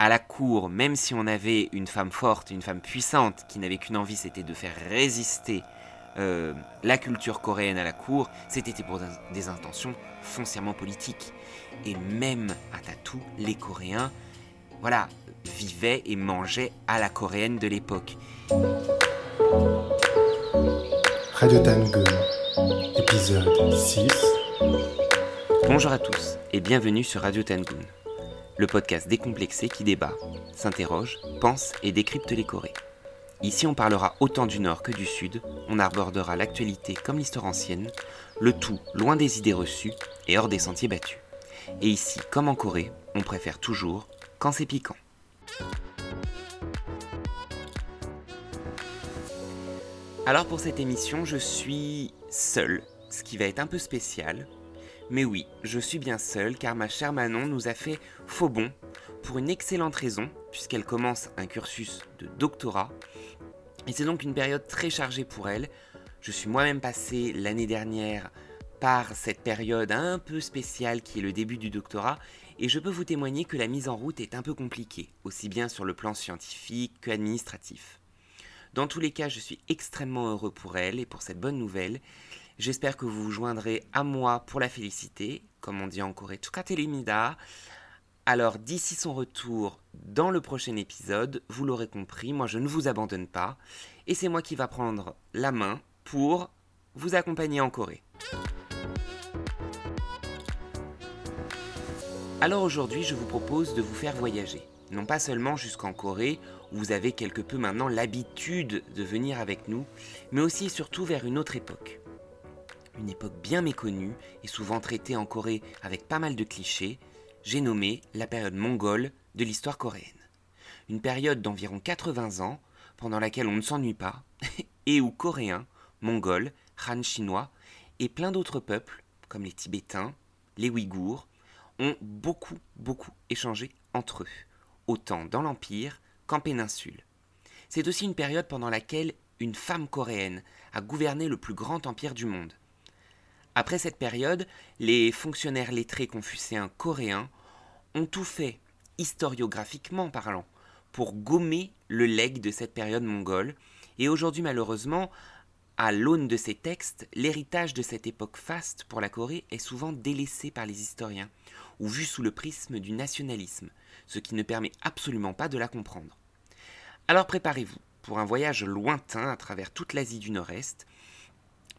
à la cour, même si on avait une femme forte, une femme puissante, qui n'avait qu'une envie, c'était de faire résister euh, la culture coréenne à la cour, c'était pour des intentions foncièrement politiques. Et même à Tatou, les Coréens, voilà, vivaient et mangeaient à la coréenne de l'époque. Radio Tangoon, épisode 6. Bonjour à tous et bienvenue sur Radio Tangoon, le podcast décomplexé qui débat, s'interroge, pense et décrypte les Corées. Ici, on parlera autant du Nord que du Sud, on abordera l'actualité comme l'histoire ancienne, le tout loin des idées reçues et hors des sentiers battus. Et ici, comme en Corée, on préfère toujours quand c'est piquant. Alors pour cette émission, je suis seul, ce qui va être un peu spécial. Mais oui, je suis bien seul car ma chère Manon nous a fait faux bon pour une excellente raison, puisqu'elle commence un cursus de doctorat. Et c'est donc une période très chargée pour elle. Je suis moi-même passé l'année dernière par cette période un peu spéciale qui est le début du doctorat, et je peux vous témoigner que la mise en route est un peu compliquée, aussi bien sur le plan scientifique qu'administratif. Dans tous les cas, je suis extrêmement heureux pour elle et pour cette bonne nouvelle. J'espère que vous vous joindrez à moi pour la féliciter, comme on dit en Corée, Tukatelimida. Alors d'ici son retour dans le prochain épisode, vous l'aurez compris, moi je ne vous abandonne pas, et c'est moi qui va prendre la main pour vous accompagner en Corée. Alors aujourd'hui, je vous propose de vous faire voyager. Non pas seulement jusqu'en Corée, où vous avez quelque peu maintenant l'habitude de venir avec nous, mais aussi et surtout vers une autre époque. Une époque bien méconnue et souvent traitée en Corée avec pas mal de clichés, j'ai nommé la période mongole de l'histoire coréenne. Une période d'environ 80 ans, pendant laquelle on ne s'ennuie pas, et où Coréens, Mongols, Han chinois et plein d'autres peuples, comme les Tibétains, les Ouïghours, ont beaucoup, beaucoup échangé entre eux, autant dans l'Empire qu'en péninsule. C'est aussi une période pendant laquelle une femme coréenne a gouverné le plus grand empire du monde. Après cette période, les fonctionnaires lettrés confucéens coréens ont tout fait, historiographiquement parlant, pour gommer le legs de cette période mongole, et aujourd'hui malheureusement, à l'aune de ces textes, l'héritage de cette époque faste pour la Corée est souvent délaissé par les historiens, ou vu sous le prisme du nationalisme, ce qui ne permet absolument pas de la comprendre. Alors préparez-vous pour un voyage lointain à travers toute l'Asie du Nord-Est.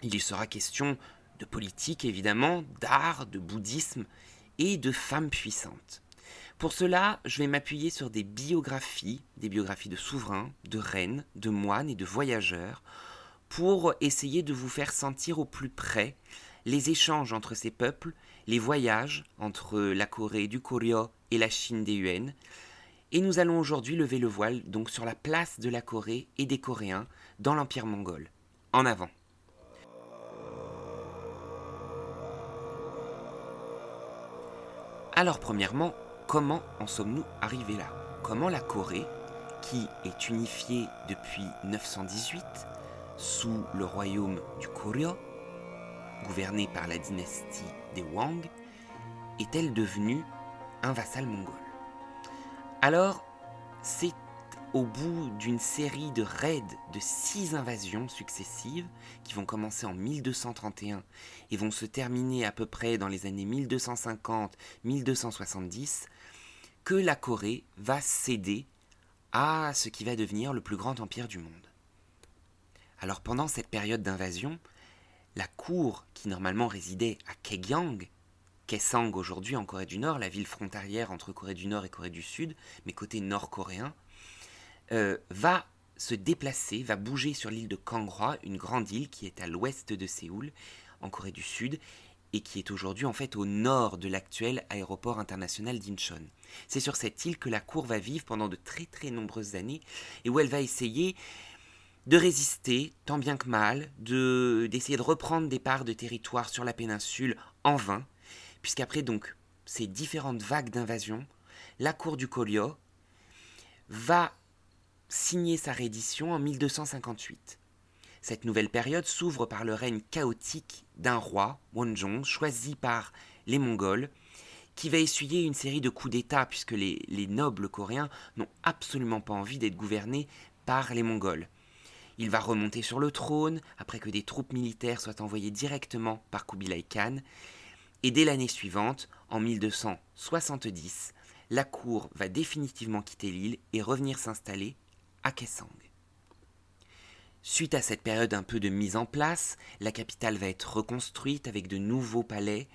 Il y sera question de politique évidemment, d'art, de bouddhisme et de femmes puissantes. Pour cela, je vais m'appuyer sur des biographies, des biographies de souverains, de reines, de moines et de voyageurs, pour essayer de vous faire sentir au plus près les échanges entre ces peuples, les voyages entre la Corée du Koryo et la Chine des Yuan. Et nous allons aujourd'hui lever le voile donc sur la place de la Corée et des Coréens dans l'Empire mongol. En avant. Alors premièrement, comment en sommes-nous arrivés là? Comment la Corée, qui est unifiée depuis 918 sous le royaume du Koryo, gouvernée par la dynastie des Wang, est-elle devenue un vassal mongol? Alors, c'est au bout d'une série de raids de six invasions successives, qui vont commencer en 1231 et vont se terminer à peu près dans les années 1250-1270, que la Corée va céder à ce qui va devenir le plus grand empire du monde. Alors pendant cette période d'invasion, la cour qui normalement résidait à Kaegyang, Kaesang aujourd'hui en Corée du Nord, la ville frontalière entre Corée du Nord et Corée du Sud, mais côté nord-coréen, euh, va se déplacer, va bouger sur l'île de Kanghwa, une grande île qui est à l'ouest de Séoul, en Corée du Sud, et qui est aujourd'hui en fait au nord de l'actuel aéroport international d'Incheon. C'est sur cette île que la cour va vivre pendant de très très nombreuses années, et où elle va essayer de résister tant bien que mal, de d'essayer de reprendre des parts de territoire sur la péninsule en vain, puisqu'après donc ces différentes vagues d'invasion, la cour du Kolyo va signer sa reddition en 1258. Cette nouvelle période s'ouvre par le règne chaotique d'un roi, Wonjong, choisi par les Mongols, qui va essuyer une série de coups d'État, puisque les, nobles coréens n'ont absolument pas envie d'être gouvernés par les Mongols. Il va remonter sur le trône, après que des troupes militaires soient envoyées directement par Kubilai Khan, et dès l'année suivante, en 1270, la cour va définitivement quitter l'île et revenir s'installer à Kaesang. Suite à cette période un peu de mise en place, la capitale va être reconstruite avec de nouveaux palais,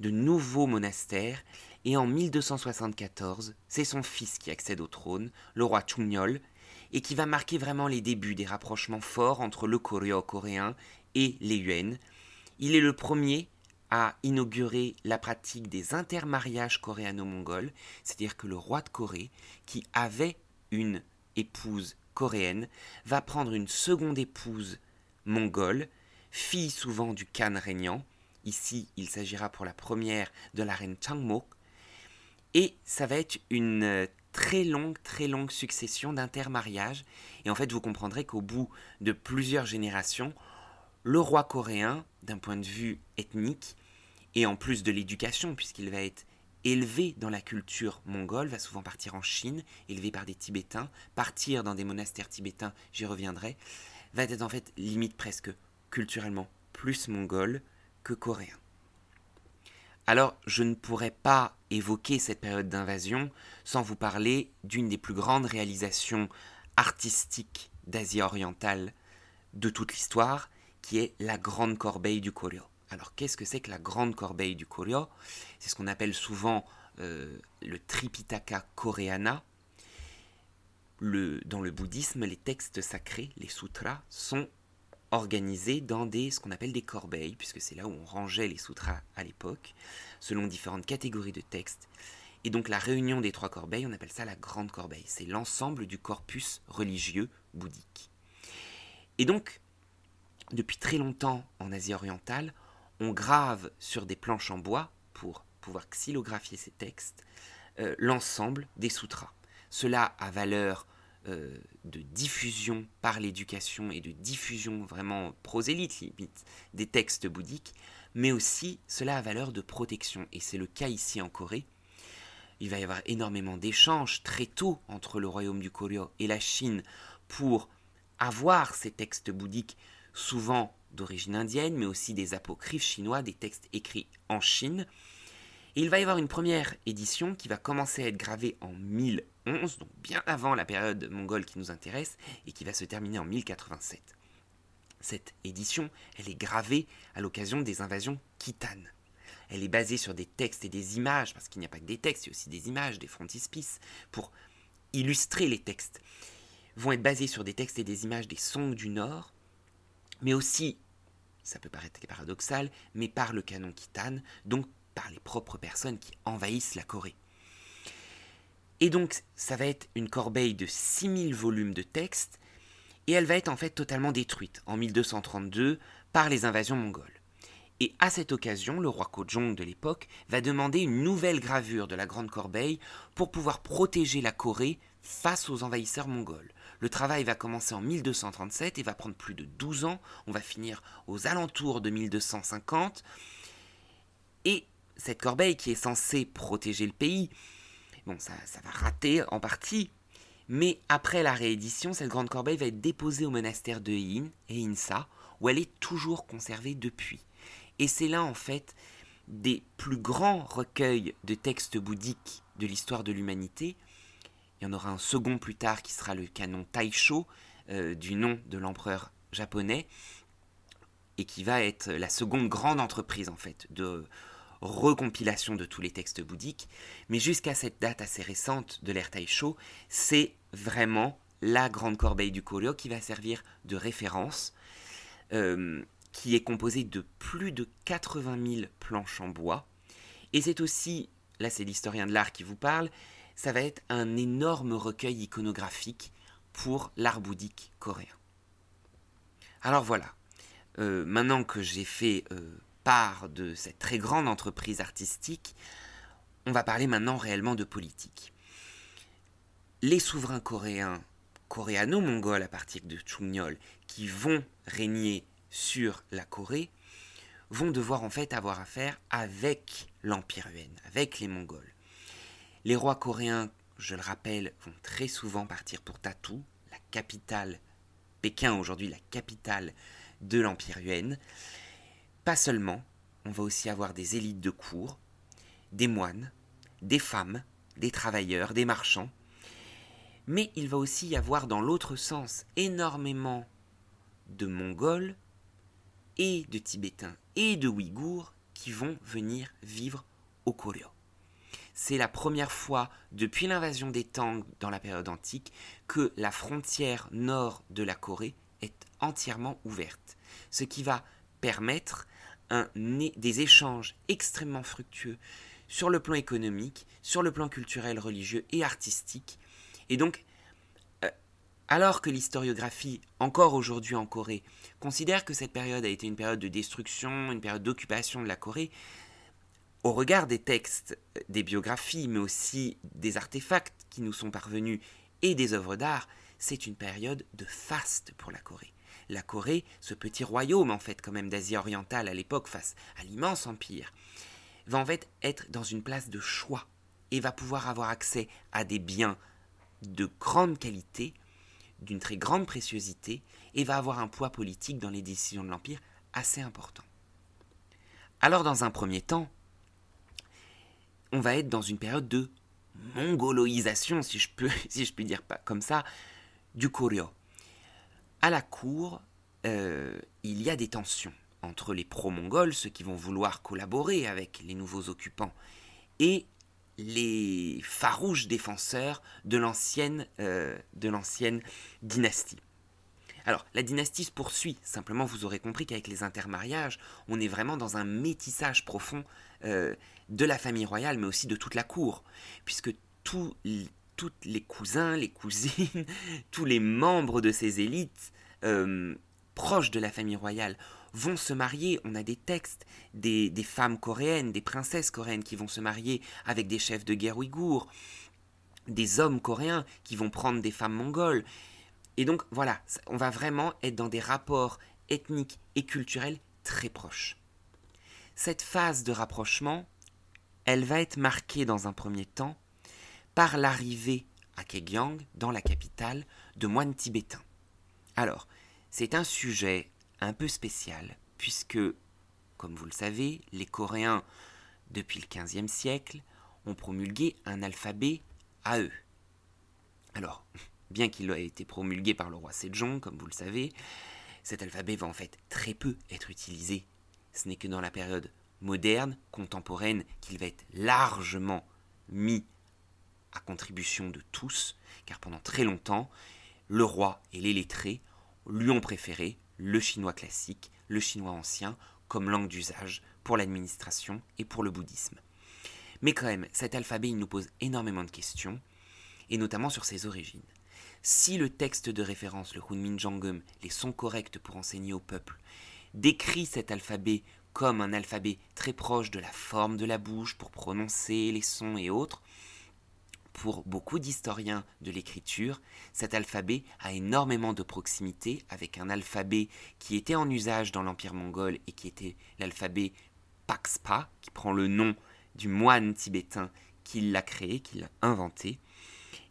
de nouveaux monastères, et en 1274, c'est son fils qui accède au trône, le roi Chungnol, et qui va marquer vraiment les débuts des rapprochements forts entre le Koryo coréen et les Yuan. Il est le premier à inaugurer la pratique des intermariages coréano-mongols, c'est-à-dire que le roi de Corée, qui avait une épouse coréenne, va prendre une seconde épouse mongole, fille souvent du Khan régnant. Ici, il s'agira pour la première de la reine Changmok. Et ça va être une très longue, très longue succession d'intermariages. Et en fait, vous comprendrez qu'au bout de plusieurs générations, le roi coréen, d'un point de vue ethnique, et en plus de l'éducation, puisqu'il va être élevé dans la culture mongole, va souvent partir en Chine, élevé par des Tibétains, partir dans des monastères tibétains, j'y reviendrai, va être en fait limite presque culturellement plus mongol que coréen. Alors, je ne pourrais pas évoquer cette période d'invasion sans vous parler d'une des plus grandes réalisations artistiques d'Asie orientale de toute l'histoire, qui est la Grande Corbeille du Koryo. Alors qu'est-ce que c'est que la grande corbeille du Koryo C'est ce qu'on appelle souvent euh, le Tripitaka Koreana. dans le bouddhisme, les textes sacrés, les sutras, sont organisés dans ce qu'on appelle des corbeilles, puisque c'est là où on rangeait les sutras à l'époque, selon différentes catégories de textes. Et donc la réunion des trois corbeilles, on appelle ça la grande corbeille. C'est l'ensemble du corpus religieux bouddhique. Et donc, depuis très longtemps en Asie orientale, on grave sur des planches en bois pour pouvoir xylographier ces textes euh, l'ensemble des sutras. Cela a valeur euh, de diffusion par l'éducation et de diffusion vraiment prosélyte limite des textes bouddhiques, mais aussi cela a valeur de protection. Et c'est le cas ici en Corée. Il va y avoir énormément d'échanges très tôt entre le royaume du Koryo et la Chine pour avoir ces textes bouddhiques souvent d'origine indienne, mais aussi des apocryphes chinois, des textes écrits en Chine. Et il va y avoir une première édition qui va commencer à être gravée en 1011, donc bien avant la période mongole qui nous intéresse, et qui va se terminer en 1087. Cette édition, elle est gravée à l'occasion des invasions khitanes. Elle est basée sur des textes et des images, parce qu'il n'y a pas que des textes, il y a aussi des images, des frontispices, pour illustrer les textes. Vont être basés sur des textes et des images des Song du Nord, mais aussi ça peut paraître paradoxal, mais par le canon Kitane, donc par les propres personnes qui envahissent la Corée. Et donc, ça va être une corbeille de 6000 volumes de texte, et elle va être en fait totalement détruite en 1232 par les invasions mongoles. Et à cette occasion, le roi Kojong de l'époque va demander une nouvelle gravure de la Grande Corbeille pour pouvoir protéger la Corée face aux envahisseurs mongols. Le travail va commencer en 1237 et va prendre plus de 12 ans. On va finir aux alentours de 1250. Et cette corbeille qui est censée protéger le pays, bon, ça, ça va rater en partie. Mais après la réédition, cette grande corbeille va être déposée au monastère de Yin et Insa, où elle est toujours conservée depuis. Et c'est là, en fait, des plus grands recueils de textes bouddhiques de l'histoire de l'humanité, il y en aura un second plus tard qui sera le canon Taisho, euh, du nom de l'empereur japonais, et qui va être la seconde grande entreprise en fait de recompilation de tous les textes bouddhiques. Mais jusqu'à cette date assez récente de l'ère Taisho, c'est vraiment la grande corbeille du Koryo qui va servir de référence, euh, qui est composée de plus de 80 000 planches en bois. Et c'est aussi, là c'est l'historien de l'art qui vous parle, ça va être un énorme recueil iconographique pour l'art bouddhique coréen. Alors voilà, euh, maintenant que j'ai fait euh, part de cette très grande entreprise artistique, on va parler maintenant réellement de politique. Les souverains coréens, coréano-mongols à partir de Chungnol, qui vont régner sur la Corée, vont devoir en fait avoir affaire avec l'Empire Yuan, avec les Mongols. Les rois coréens, je le rappelle, vont très souvent partir pour Tatou, la capitale, Pékin aujourd'hui la capitale de l'Empire Yuan. Pas seulement, on va aussi avoir des élites de cour, des moines, des femmes, des travailleurs, des marchands. Mais il va aussi y avoir dans l'autre sens énormément de Mongols et de Tibétains et de Ouïghours qui vont venir vivre au Koryo. C'est la première fois depuis l'invasion des Tang dans la période antique que la frontière nord de la Corée est entièrement ouverte, ce qui va permettre des échanges extrêmement fructueux sur le plan économique, sur le plan culturel, religieux et artistique. Et donc, euh, alors que l'historiographie, encore aujourd'hui en Corée, considère que cette période a été une période de destruction, une période d'occupation de la Corée, au regard des textes, des biographies, mais aussi des artefacts qui nous sont parvenus et des œuvres d'art, c'est une période de faste pour la Corée. La Corée, ce petit royaume en fait quand même d'Asie orientale à l'époque face à l'immense empire, va en fait être dans une place de choix et va pouvoir avoir accès à des biens de grande qualité, d'une très grande préciosité, et va avoir un poids politique dans les décisions de l'Empire assez important. Alors dans un premier temps, on va être dans une période de mongoloisation, si je peux, si je puis dire pas comme ça, du Koryo. À la cour, euh, il y a des tensions entre les pro-mongols, ceux qui vont vouloir collaborer avec les nouveaux occupants, et les farouches défenseurs de l'ancienne euh, dynastie. Alors, la dynastie se poursuit, simplement vous aurez compris qu'avec les intermariages, on est vraiment dans un métissage profond euh, de la famille royale, mais aussi de toute la cour, puisque tous les cousins, les cousines, tous les membres de ces élites euh, proches de la famille royale vont se marier. On a des textes des, femmes coréennes, des princesses coréennes qui vont se marier avec des chefs de guerre ouïghours, des hommes coréens qui vont prendre des femmes mongoles. Et donc voilà, on va vraiment être dans des rapports ethniques et culturels très proches. Cette phase de rapprochement, elle va être marquée dans un premier temps par l'arrivée à Kegyang, dans la capitale, de moines tibétains. Alors, c'est un sujet un peu spécial, puisque, comme vous le savez, les Coréens, depuis le XVe siècle, ont promulgué un alphabet à eux. Alors, bien qu'il ait été promulgué par le roi Sejong, comme vous le savez, cet alphabet va en fait très peu être utilisé. Ce n'est que dans la période moderne, contemporaine, qu'il va être largement mis à contribution de tous, car pendant très longtemps, le roi et les lettrés lui ont préféré le chinois classique, le chinois ancien, comme langue d'usage pour l'administration et pour le bouddhisme. Mais quand même, cet alphabet, il nous pose énormément de questions, et notamment sur ses origines. Si le texte de référence, le Hunmin Jeongeum, les sons corrects pour enseigner au peuple, décrit cet alphabet comme un alphabet très proche de la forme de la bouche pour prononcer les sons et autres, pour beaucoup d'historiens de l'écriture, cet alphabet a énormément de proximité avec un alphabet qui était en usage dans l'Empire mongol et qui était l'alphabet Paxpa, qui prend le nom du moine tibétain qui l'a créé, qui l'a inventé,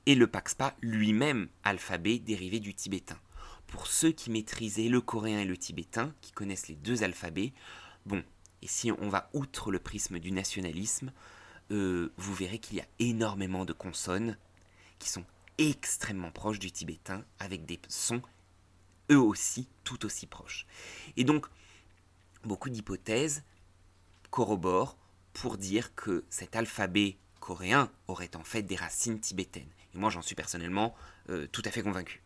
et le Paxpa lui-même, alphabet dérivé du tibétain. Pour ceux qui maîtrisaient le coréen et le tibétain, qui connaissent les deux alphabets, bon, et si on va outre le prisme du nationalisme, euh, vous verrez qu'il y a énormément de consonnes qui sont extrêmement proches du tibétain, avec des sons eux aussi tout aussi proches. Et donc, beaucoup d'hypothèses corroborent pour dire que cet alphabet coréen aurait en fait des racines tibétaines. Et moi, j'en suis personnellement euh, tout à fait convaincu.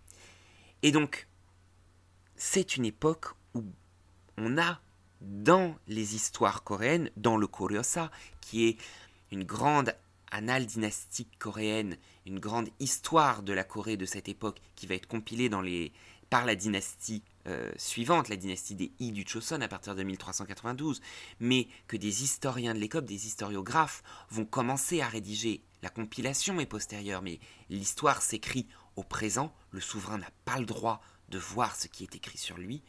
Et donc, c'est une époque où on a dans les histoires coréennes, dans le Koryosa, qui est une grande annale dynastique coréenne, une grande histoire de la Corée de cette époque qui va être compilée par la dynastie euh, suivante, la dynastie des Yi du Choson à partir de 1392, mais que des historiens de l'époque, des historiographes vont commencer à rédiger. La compilation est postérieure, mais l'histoire s'écrit au présent, le souverain n'a pas le droit de voir ce qui est écrit sur lui.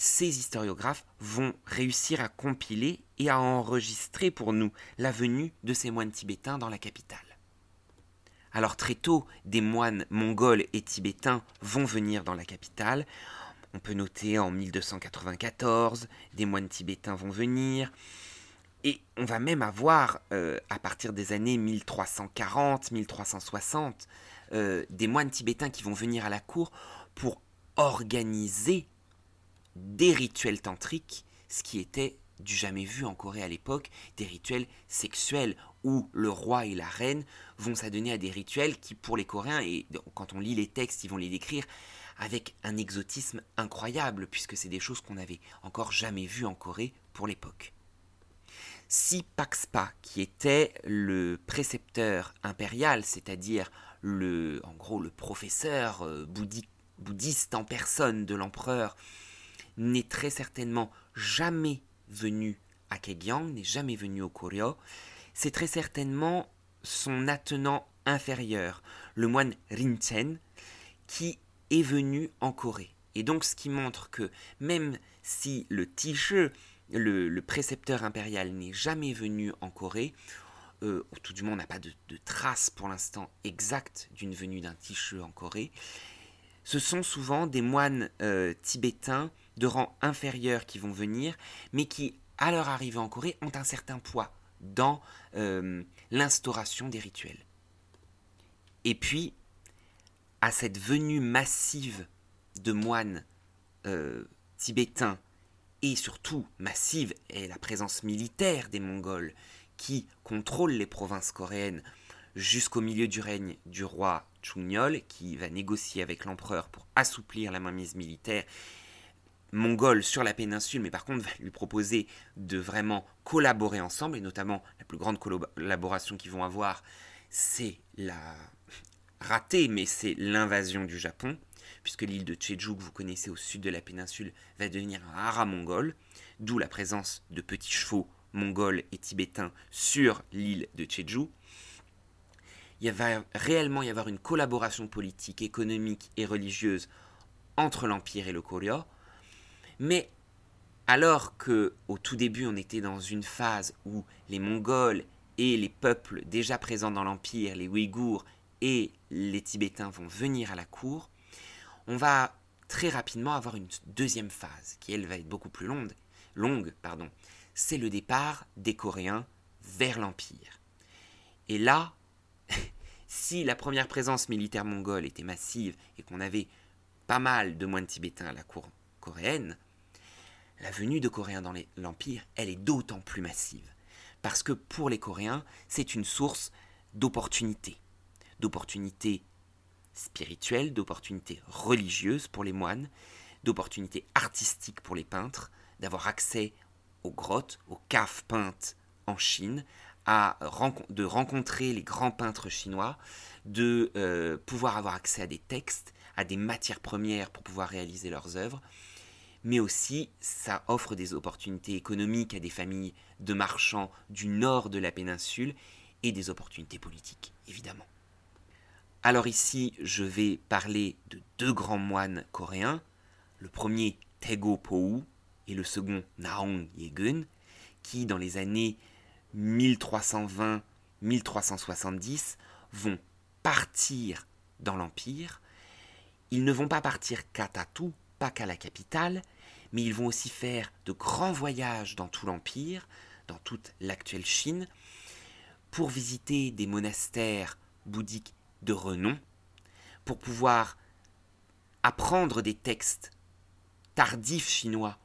Ces historiographes vont réussir à compiler et à enregistrer pour nous la venue de ces moines tibétains dans la capitale. Alors très tôt, des moines mongols et tibétains vont venir dans la capitale. On peut noter en 1294, des moines tibétains vont venir. Et on va même avoir, euh, à partir des années 1340, 1360, euh, des moines tibétains qui vont venir à la cour pour organiser des rituels tantriques, ce qui était du jamais vu en Corée à l'époque, des rituels sexuels où le roi et la reine vont s'adonner à des rituels qui, pour les Coréens, et quand on lit les textes, ils vont les décrire avec un exotisme incroyable, puisque c'est des choses qu'on n'avait encore jamais vues en Corée pour l'époque. Si Paxpa, qui était le précepteur impérial, c'est-à-dire le, en gros le professeur euh, bouddhiste en personne de l'empereur, n'est très certainement jamais venu à Kegyang, n'est jamais venu au Koryo, c'est très certainement son attenant inférieur, le moine Rinchen, qui est venu en Corée. Et donc ce qui montre que même si le Tiche, le, précepteur impérial, n'est jamais venu en Corée, euh, ou tout du moins on n'a pas de, traces pour l'instant exactes d'une venue d'un Tiche en Corée, ce sont souvent des moines euh, tibétains de rang inférieur qui vont venir, mais qui, à leur arrivée en Corée, ont un certain poids dans euh, l'instauration des rituels. Et puis, à cette venue massive de moines euh, tibétains, et surtout massive est la présence militaire des Mongols qui contrôlent les provinces coréennes jusqu'au milieu du règne du roi Chungnol, qui va négocier avec l'empereur pour assouplir la mainmise militaire mongole sur la péninsule, mais par contre va lui proposer de vraiment collaborer ensemble, et notamment la plus grande collaboration qu'ils vont avoir, c'est la ratée, mais c'est l'invasion du Japon, puisque l'île de Jeju, que vous connaissez au sud de la péninsule, va devenir un hara mongol, d'où la présence de petits chevaux mongols et tibétains sur l'île de Jeju. Il va réellement y avoir une collaboration politique, économique et religieuse entre l'Empire et le Koryo, mais alors que au tout début on était dans une phase où les Mongols et les peuples déjà présents dans l'empire, les Ouïghours et les Tibétains vont venir à la cour, on va très rapidement avoir une deuxième phase qui elle va être beaucoup plus longue, longue pardon. C'est le départ des Coréens vers l'empire. Et là, si la première présence militaire mongole était massive et qu'on avait pas mal de moines tibétains à la cour coréenne, la venue de Coréens dans l'Empire, elle est d'autant plus massive. Parce que pour les Coréens, c'est une source d'opportunités. D'opportunités spirituelles, d'opportunités religieuses pour les moines, d'opportunités artistiques pour les peintres, d'avoir accès aux grottes, aux caves peintes en Chine, de rencontrer les grands peintres chinois, de euh, pouvoir avoir accès à des textes, à des matières premières pour pouvoir réaliser leurs œuvres mais aussi ça offre des opportunités économiques à des familles de marchands du nord de la péninsule et des opportunités politiques, évidemment. Alors ici, je vais parler de deux grands moines coréens, le premier Tego Pou et le second Naong Yegun, qui dans les années 1320-1370 vont partir dans l'Empire. Ils ne vont pas partir qu'à pas qu'à la capitale, mais ils vont aussi faire de grands voyages dans tout l'Empire, dans toute l'actuelle Chine, pour visiter des monastères bouddhiques de renom, pour pouvoir apprendre des textes tardifs chinois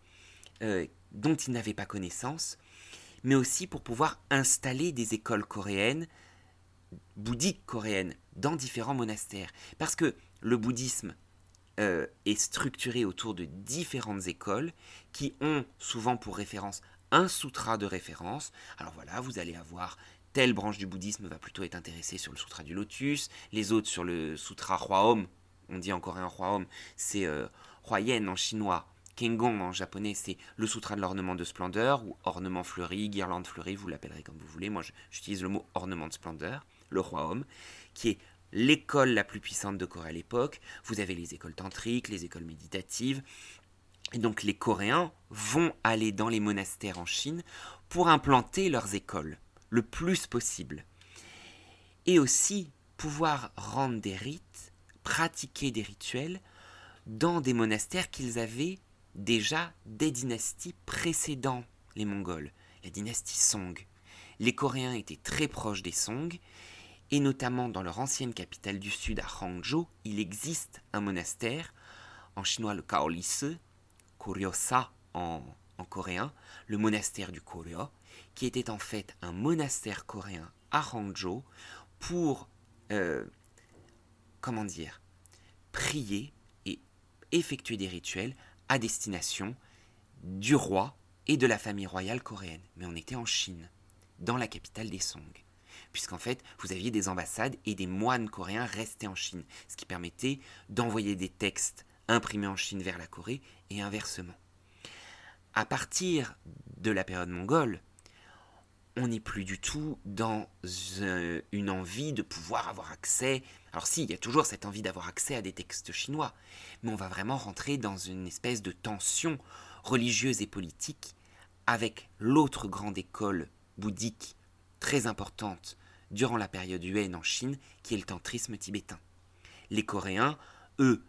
euh, dont ils n'avaient pas connaissance, mais aussi pour pouvoir installer des écoles coréennes, bouddhiques coréennes, dans différents monastères. Parce que le bouddhisme euh, est structuré autour de différentes écoles qui ont souvent pour référence un sutra de référence. Alors voilà, vous allez avoir telle branche du bouddhisme va plutôt être intéressée sur le sutra du lotus, les autres sur le sutra Hwaom, on dit encore un Hwaom, c'est euh, en chinois, Kengong en japonais, c'est le sutra de l'ornement de splendeur, ou ornement fleuri, guirlande fleurie, vous l'appellerez comme vous voulez. Moi, j'utilise le mot ornement de splendeur, le Hwaom, qui est l'école la plus puissante de Corée à l'époque. Vous avez les écoles tantriques, les écoles méditatives. Et donc les Coréens vont aller dans les monastères en Chine pour implanter leurs écoles le plus possible. Et aussi pouvoir rendre des rites, pratiquer des rituels dans des monastères qu'ils avaient déjà des dynasties précédant les Mongols, la dynastie Song. Les Coréens étaient très proches des Song, et notamment dans leur ancienne capitale du sud à Hangzhou, il existe un monastère, en chinois le Kaolise, Koryosa en, en coréen, le monastère du Koryo, qui était en fait un monastère coréen à Hangzhou pour, euh, comment dire, prier et effectuer des rituels à destination du roi et de la famille royale coréenne. Mais on était en Chine, dans la capitale des Song. Puisqu'en fait, vous aviez des ambassades et des moines coréens restés en Chine, ce qui permettait d'envoyer des textes imprimés en Chine vers la Corée et inversement. À partir de la période mongole, on n'est plus du tout dans euh, une envie de pouvoir avoir accès. Alors si, il y a toujours cette envie d'avoir accès à des textes chinois, mais on va vraiment rentrer dans une espèce de tension religieuse et politique avec l'autre grande école bouddhique très importante durant la période Yuan en Chine, qui est le tantrisme tibétain. Les Coréens, eux,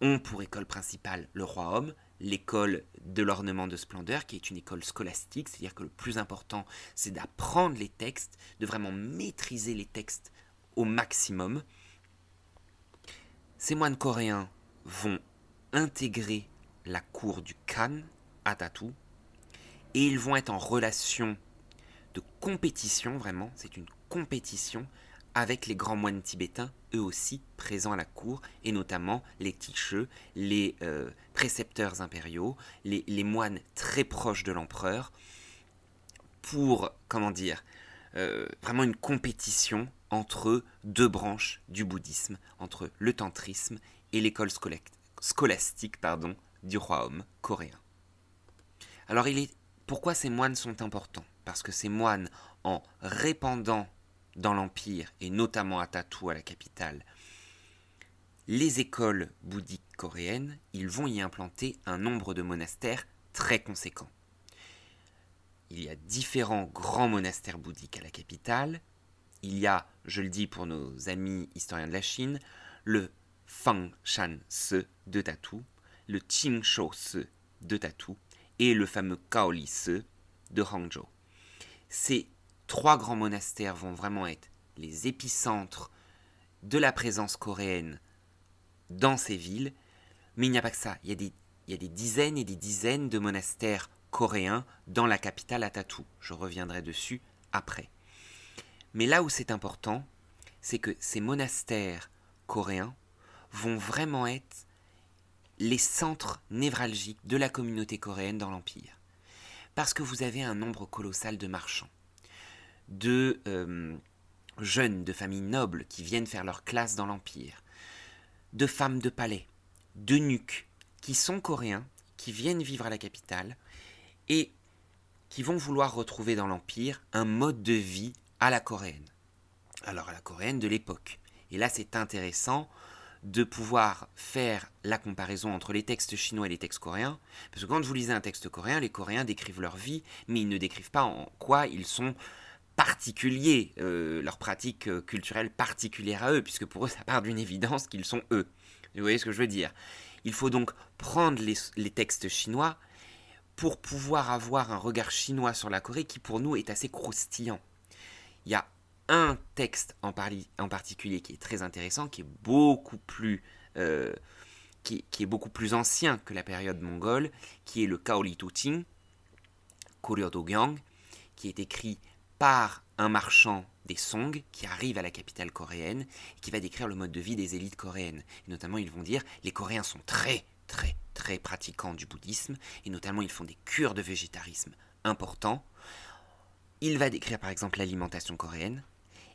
ont pour école principale le roi homme, l'école de l'ornement de splendeur, qui est une école scolastique, c'est-à-dire que le plus important, c'est d'apprendre les textes, de vraiment maîtriser les textes au maximum. Ces moines coréens vont intégrer la cour du Khan à et ils vont être en relation de compétition, vraiment, c'est une compétition avec les grands moines tibétains, eux aussi présents à la cour, et notamment les ticheux, les euh, précepteurs impériaux, les, moines très proches de l'empereur, pour, comment dire, euh, vraiment une compétition entre deux branches du bouddhisme, entre le tantrisme et l'école scolastique pardon, du royaume coréen. Alors il est, pourquoi ces moines sont importants? Parce que ces moines, en répandant dans l'Empire, et notamment à Tatou, à la capitale, les écoles bouddhiques coréennes, ils vont y implanter un nombre de monastères très conséquent. Il y a différents grands monastères bouddhiques à la capitale. Il y a, je le dis pour nos amis historiens de la Chine, le Fangshan Se de Tatou, le Qingshou Se de Tatou et le fameux Kaoli Se de Hangzhou. Ces trois grands monastères vont vraiment être les épicentres de la présence coréenne dans ces villes. Mais il n'y a pas que ça. Il y, a des, dizaines et des dizaines de monastères coréens dans la capitale à Tatou. Je reviendrai dessus après. Mais là où c'est important, c'est que ces monastères coréens vont vraiment être les centres névralgiques de la communauté coréenne dans l'Empire. Parce que vous avez un nombre colossal de marchands de euh, jeunes de familles nobles qui viennent faire leur classe dans l'Empire, de femmes de palais, de nuques qui sont coréens, qui viennent vivre à la capitale et qui vont vouloir retrouver dans l'Empire un mode de vie à la coréenne. Alors à la coréenne de l'époque. Et là c'est intéressant de pouvoir faire la comparaison entre les textes chinois et les textes coréens, parce que quand vous lisez un texte coréen, les Coréens décrivent leur vie, mais ils ne décrivent pas en quoi ils sont particuliers, euh, leur pratique euh, culturelle particulière à eux, puisque pour eux, ça part d'une évidence qu'ils sont eux. Vous voyez ce que je veux dire? Il faut donc prendre les, textes chinois pour pouvoir avoir un regard chinois sur la Corée qui, pour nous, est assez croustillant. Il y a un texte en, particulier qui est très intéressant, qui est beaucoup plus... Euh, qui, est beaucoup plus ancien que la période mongole, qui est le Kaoli Tuting, Koryo Dogyang, qui est écrit par un marchand des Song qui arrive à la capitale coréenne et qui va décrire le mode de vie des élites coréennes. Et notamment, ils vont dire les Coréens sont très, très, très pratiquants du bouddhisme et notamment, ils font des cures de végétarisme importants. Il va décrire par exemple l'alimentation coréenne.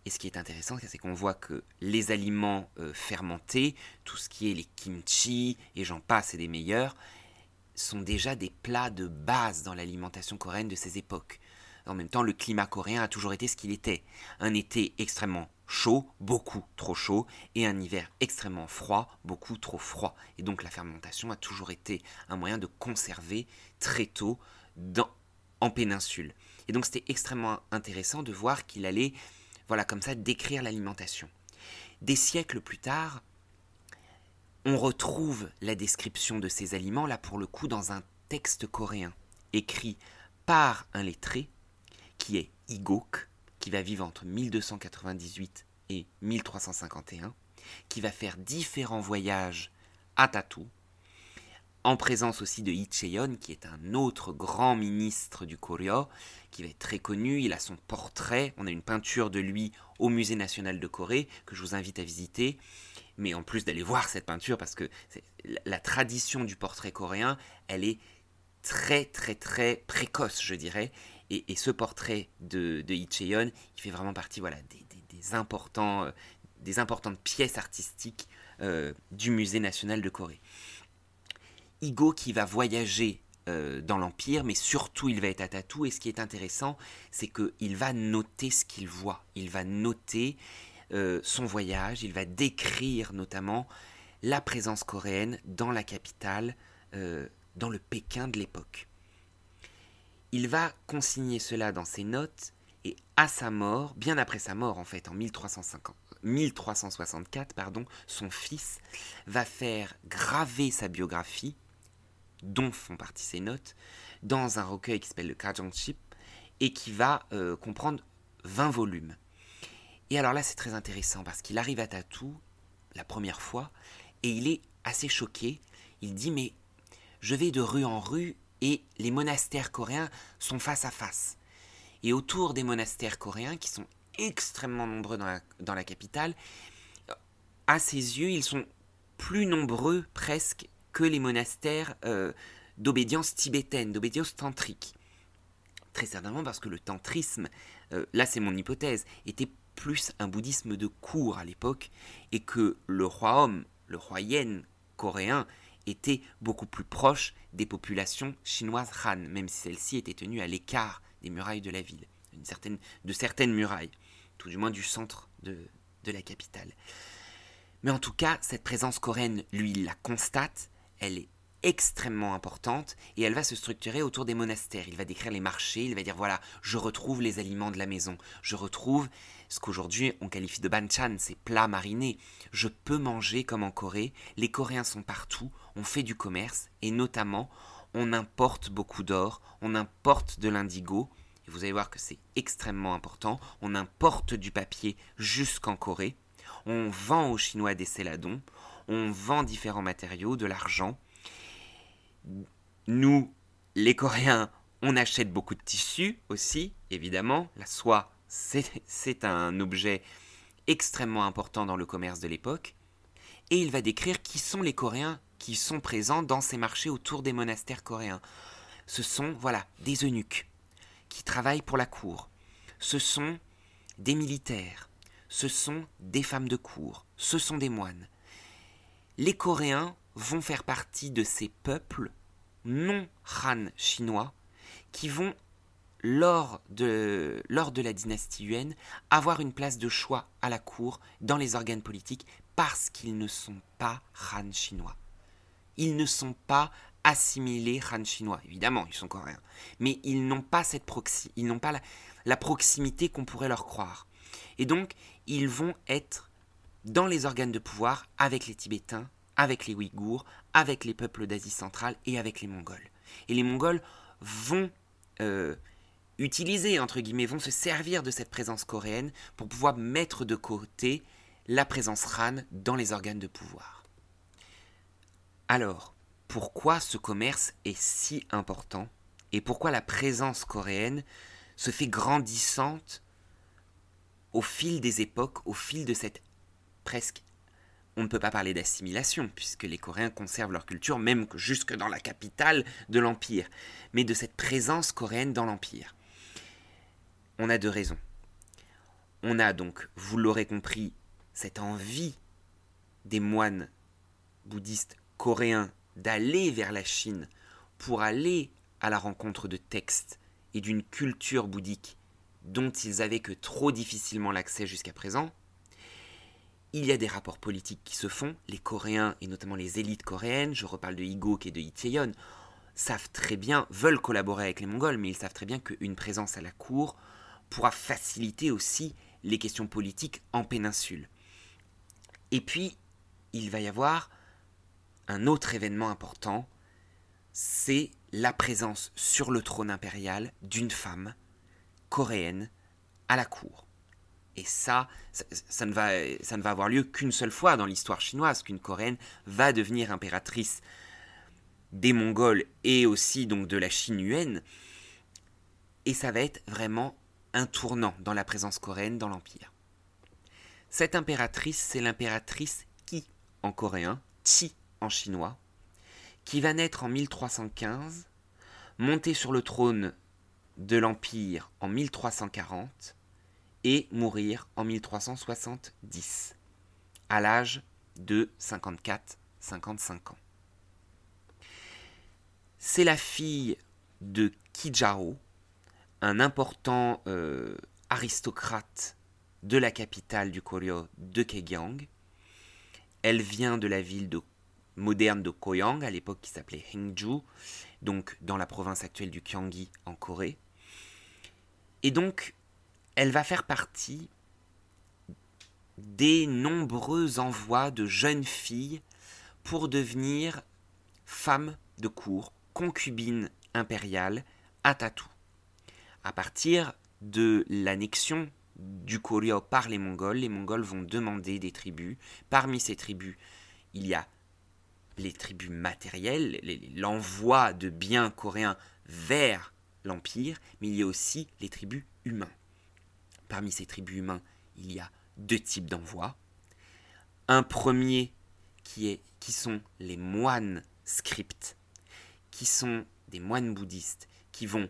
Et ce qui est intéressant, c'est qu'on voit que les aliments euh, fermentés, tout ce qui est les kimchi et j'en passe et des meilleurs, sont déjà des plats de base dans l'alimentation coréenne de ces époques. En même temps, le climat coréen a toujours été ce qu'il était. Un été extrêmement chaud, beaucoup trop chaud, et un hiver extrêmement froid, beaucoup trop froid. Et donc la fermentation a toujours été un moyen de conserver très tôt en péninsule. Et donc c'était extrêmement intéressant de voir qu'il allait, voilà, comme ça, décrire l'alimentation. Des siècles plus tard, on retrouve la description de ces aliments, là pour le coup, dans un texte coréen, écrit par un lettré, qui est Igok, qui va vivre entre 1298 et 1351, qui va faire différents voyages à Tatou, en présence aussi de Lee qui est un autre grand ministre du Koryo, qui va être très connu. Il a son portrait. On a une peinture de lui au Musée national de Corée que je vous invite à visiter. Mais en plus d'aller voir cette peinture, parce que la tradition du portrait coréen, elle est très très très précoce, je dirais. Et, ce portrait de, de il fait vraiment partie voilà, des, euh, importantes pièces artistiques euh, du Musée national de Corée. Igo qui va voyager euh, dans l'Empire, mais surtout il va être à Tatou. Et ce qui est intéressant, c'est qu'il va noter ce qu'il voit. Il va noter son voyage, il va décrire notamment la présence coréenne dans la capitale, dans le Pékin de l'époque. Il va consigner cela dans ses notes et à sa mort, bien après sa mort en fait, en 1364, pardon, son fils va faire graver sa biographie, dont font partie ses notes, dans un recueil qui s'appelle le Chip et qui va euh, comprendre 20 volumes. Et alors là, c'est très intéressant parce qu'il arrive à Tatou la première fois et il est assez choqué. Il dit Mais je vais de rue en rue et les monastères coréens sont face à face. Et autour des monastères coréens, qui sont extrêmement nombreux dans la, capitale, à ses yeux, ils sont plus nombreux presque que les monastères euh, d'obédience tibétaine, d'obédience tantrique. Très certainement parce que le tantrisme, euh, là c'est mon hypothèse, était plus un bouddhisme de cour à l'époque, et que le roi homme, le roi yen coréen, était beaucoup plus proche des populations chinoises Han, même si celles-ci étaient tenues à l'écart des murailles de la ville, de certaines murailles, tout du moins du centre de, de la capitale. Mais en tout cas, cette présence coréenne, lui, la constate, elle est extrêmement importante et elle va se structurer autour des monastères. Il va décrire les marchés, il va dire voilà, je retrouve les aliments de la maison, je retrouve ce qu'aujourd'hui on qualifie de banchan, ces plats marinés. Je peux manger comme en Corée, les Coréens sont partout, on fait du commerce et notamment on importe beaucoup d'or, on importe de l'indigo. Et vous allez voir que c'est extrêmement important. On importe du papier jusqu'en Corée. On vend aux Chinois des céladons. On vend différents matériaux, de l'argent. Nous, les Coréens, on achète beaucoup de tissus aussi, évidemment. La soie, c'est un objet extrêmement important dans le commerce de l'époque. Et il va décrire qui sont les Coréens qui sont présents dans ces marchés autour des monastères coréens. Ce sont, voilà, des eunuques qui travaillent pour la cour. Ce sont des militaires. Ce sont des femmes de cour. Ce sont des moines. Les Coréens vont faire partie de ces peuples non Han chinois qui vont, lors de, la dynastie Yuan, avoir une place de choix à la cour, dans les organes politiques, parce qu'ils ne sont pas Han chinois. Ils ne sont pas assimilés Han chinois, évidemment, ils sont coréens, mais ils n'ont pas la proximité qu'on pourrait leur croire. Et donc, ils vont être dans les organes de pouvoir avec les Tibétains, avec les Ouïghours, avec les peuples d'Asie centrale et avec les Mongols. Et les Mongols vont euh, utiliser, entre guillemets, vont se servir de cette présence coréenne pour pouvoir mettre de côté la présence Han dans les organes de pouvoir. Alors, pourquoi ce commerce est si important et pourquoi la présence coréenne se fait grandissante au fil des époques, au fil de cette presque on ne peut pas parler d'assimilation, puisque les Coréens conservent leur culture, même jusque dans la capitale de l'Empire, mais de cette présence coréenne dans l'Empire. On a deux raisons. On a donc, vous l'aurez compris, cette envie des moines bouddhistes coréens d'aller vers la Chine pour aller à la rencontre de textes et d'une culture bouddhique dont ils avaient que trop difficilement l'accès jusqu'à présent. Il y a des rapports politiques qui se font. Les Coréens, et notamment les élites coréennes, je reparle de Higok et de Itaeyon, savent très bien, veulent collaborer avec les Mongols, mais ils savent très bien qu'une présence à la cour pourra faciliter aussi les questions politiques en péninsule. Et puis, il va y avoir un autre événement important, c'est la présence sur le trône impérial d'une femme coréenne à la cour. Et ça, ça, ne, va, ça ne va avoir lieu qu'une seule fois dans l'histoire chinoise, qu'une coréenne va devenir impératrice des Mongols et aussi donc de la Chine huenne. Et ça va être vraiment un tournant dans la présence coréenne dans l'Empire. Cette impératrice, c'est l'impératrice Qi en coréen, Qi en chinois, qui va naître en 1315, monter sur le trône de l'Empire en 1340 et mourir en 1370, à l'âge de 54-55 ans. C'est la fille de Kijao, un important euh, aristocrate de la capitale du Koryo de Kegyang. Elle vient de la ville de, moderne de Koyang, à l'époque qui s'appelait Hengju, donc dans la province actuelle du Gyeonggi en Corée. Et donc, elle va faire partie des nombreux envois de jeunes filles pour devenir femmes de cour, concubines impériales à Tatou. À partir de l'annexion du Koryo par les Mongols, les Mongols vont demander des tribus. Parmi ces tribus, il y a les tribus matérielles, l'envoi de biens coréens vers l'Empire, mais il y a aussi les tribus humains. Parmi ces tribus humains, il y a deux types d'envois. Un premier qui, sont les moines scripts, qui sont des moines bouddhistes qui vont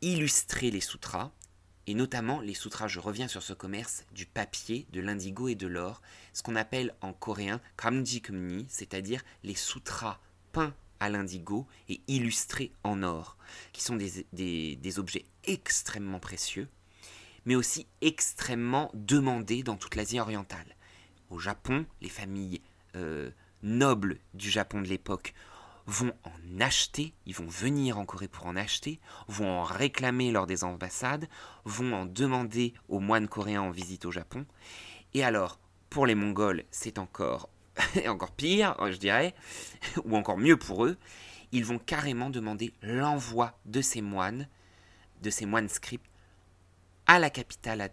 illustrer les sutras, et notamment les sutras, je reviens sur ce commerce, du papier, de l'indigo et de l'or, ce qu'on appelle en coréen kamji kumni, c'est-à-dire les sutras peints à l'indigo et illustrés en or, qui sont des, objets extrêmement précieux, mais aussi extrêmement demandés dans toute l'Asie orientale. Au Japon, les familles euh, nobles du Japon de l'époque vont en acheter, ils vont venir en Corée pour en acheter, vont en réclamer lors des ambassades, vont en demander aux moines coréens en visite au Japon. Et alors, pour les Mongols, c'est encore, encore pire, je dirais, ou encore mieux pour eux, ils vont carrément demander l'envoi de ces moines, de ces moines scripts, à la capitale à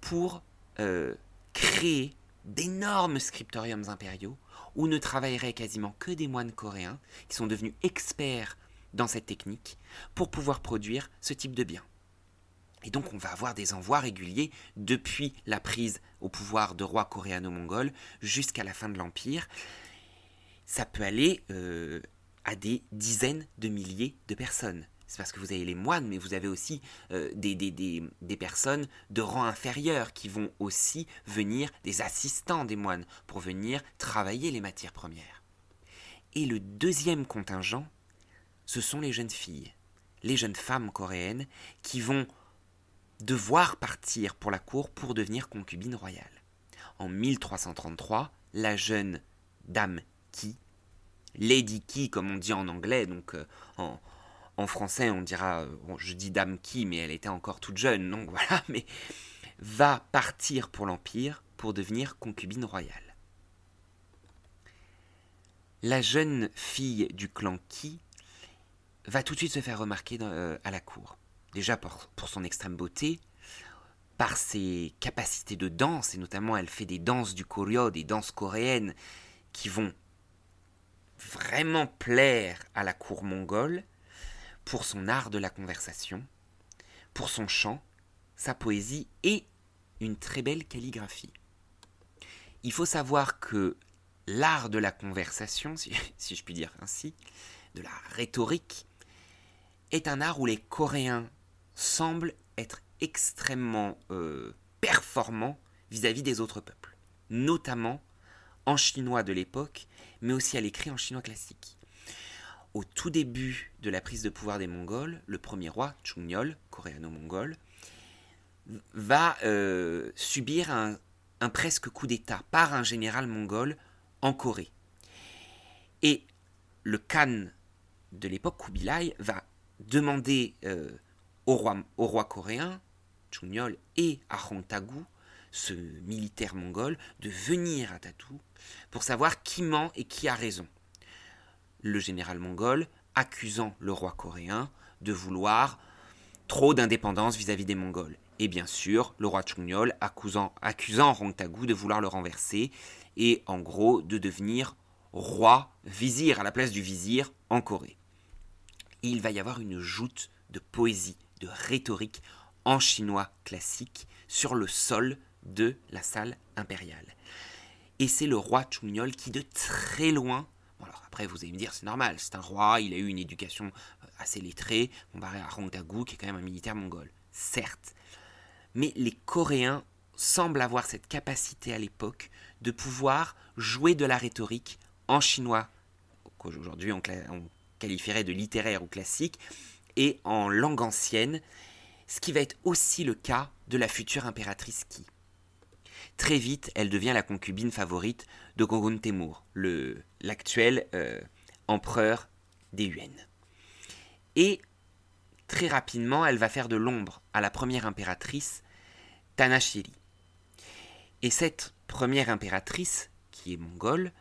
pour euh, créer d'énormes scriptoriums impériaux où ne travailleraient quasiment que des moines coréens qui sont devenus experts dans cette technique pour pouvoir produire ce type de biens. Et donc on va avoir des envois réguliers depuis la prise au pouvoir de rois coréano-mongols jusqu'à la fin de l'Empire. Ça peut aller euh, à des dizaines de milliers de personnes parce que vous avez les moines, mais vous avez aussi euh, des, personnes de rang inférieur qui vont aussi venir, des assistants des moines, pour venir travailler les matières premières. Et le deuxième contingent, ce sont les jeunes filles, les jeunes femmes coréennes qui vont devoir partir pour la cour pour devenir concubines royales. En 1333, la jeune dame Ki, Lady Ki comme on dit en anglais, donc euh, en, en français, on dira, euh, je dis dame qui, mais elle était encore toute jeune, donc voilà, mais va partir pour l'Empire pour devenir concubine royale. La jeune fille du clan Ki va tout de suite se faire remarquer euh, à la cour. Déjà pour, pour, son extrême beauté, par ses capacités de danse, et notamment elle fait des danses du Koryo, des danses coréennes, qui vont vraiment plaire à la cour mongole, pour son art de la conversation, pour son chant, sa poésie et une très belle calligraphie. Il faut savoir que l'art de la conversation, si, je puis dire ainsi, de la rhétorique, est un art où les Coréens semblent être extrêmement euh, performants vis-à-vis des autres peuples, notamment en chinois de l'époque, mais aussi à l'écrit en chinois classique au tout début de la prise de pouvoir des Mongols, le premier roi, Chungnol, coréano-mongol, va euh, subir un, presque coup d'État par un général mongol en Corée. Et le Khan de l'époque, Kubilai, va demander euh, au, roi, coréen, et à Hongtagu, ce militaire mongol, de venir à Tatou pour savoir qui ment et qui a raison. Le général mongol accusant le roi coréen de vouloir trop d'indépendance vis-à-vis des Mongols. Et bien sûr, le roi Chungnol accusant, accusant Rongtagu de vouloir le renverser et en gros de devenir roi, vizir à la place du vizir en Corée. Il va y avoir une joute de poésie, de rhétorique en chinois classique sur le sol de la salle impériale. Et c'est le roi Chungnol qui de très loin, alors après vous allez me dire c'est normal, c'est un roi, il a eu une éducation euh, assez lettrée, comparé à Rongtagu qui est quand même un militaire mongol, certes. Mais les Coréens semblent avoir cette capacité à l'époque de pouvoir jouer de la rhétorique en chinois, qu'aujourd'hui on, on qualifierait de littéraire ou classique, et en langue ancienne, ce qui va être aussi le cas de la future impératrice Qi. Très vite, elle devient la concubine favorite de Gogun Temur, l'actuel euh, empereur des Yuan. Et très rapidement, elle va faire de l'ombre à la première impératrice, Tanashiri. Et cette première impératrice, qui est mongole,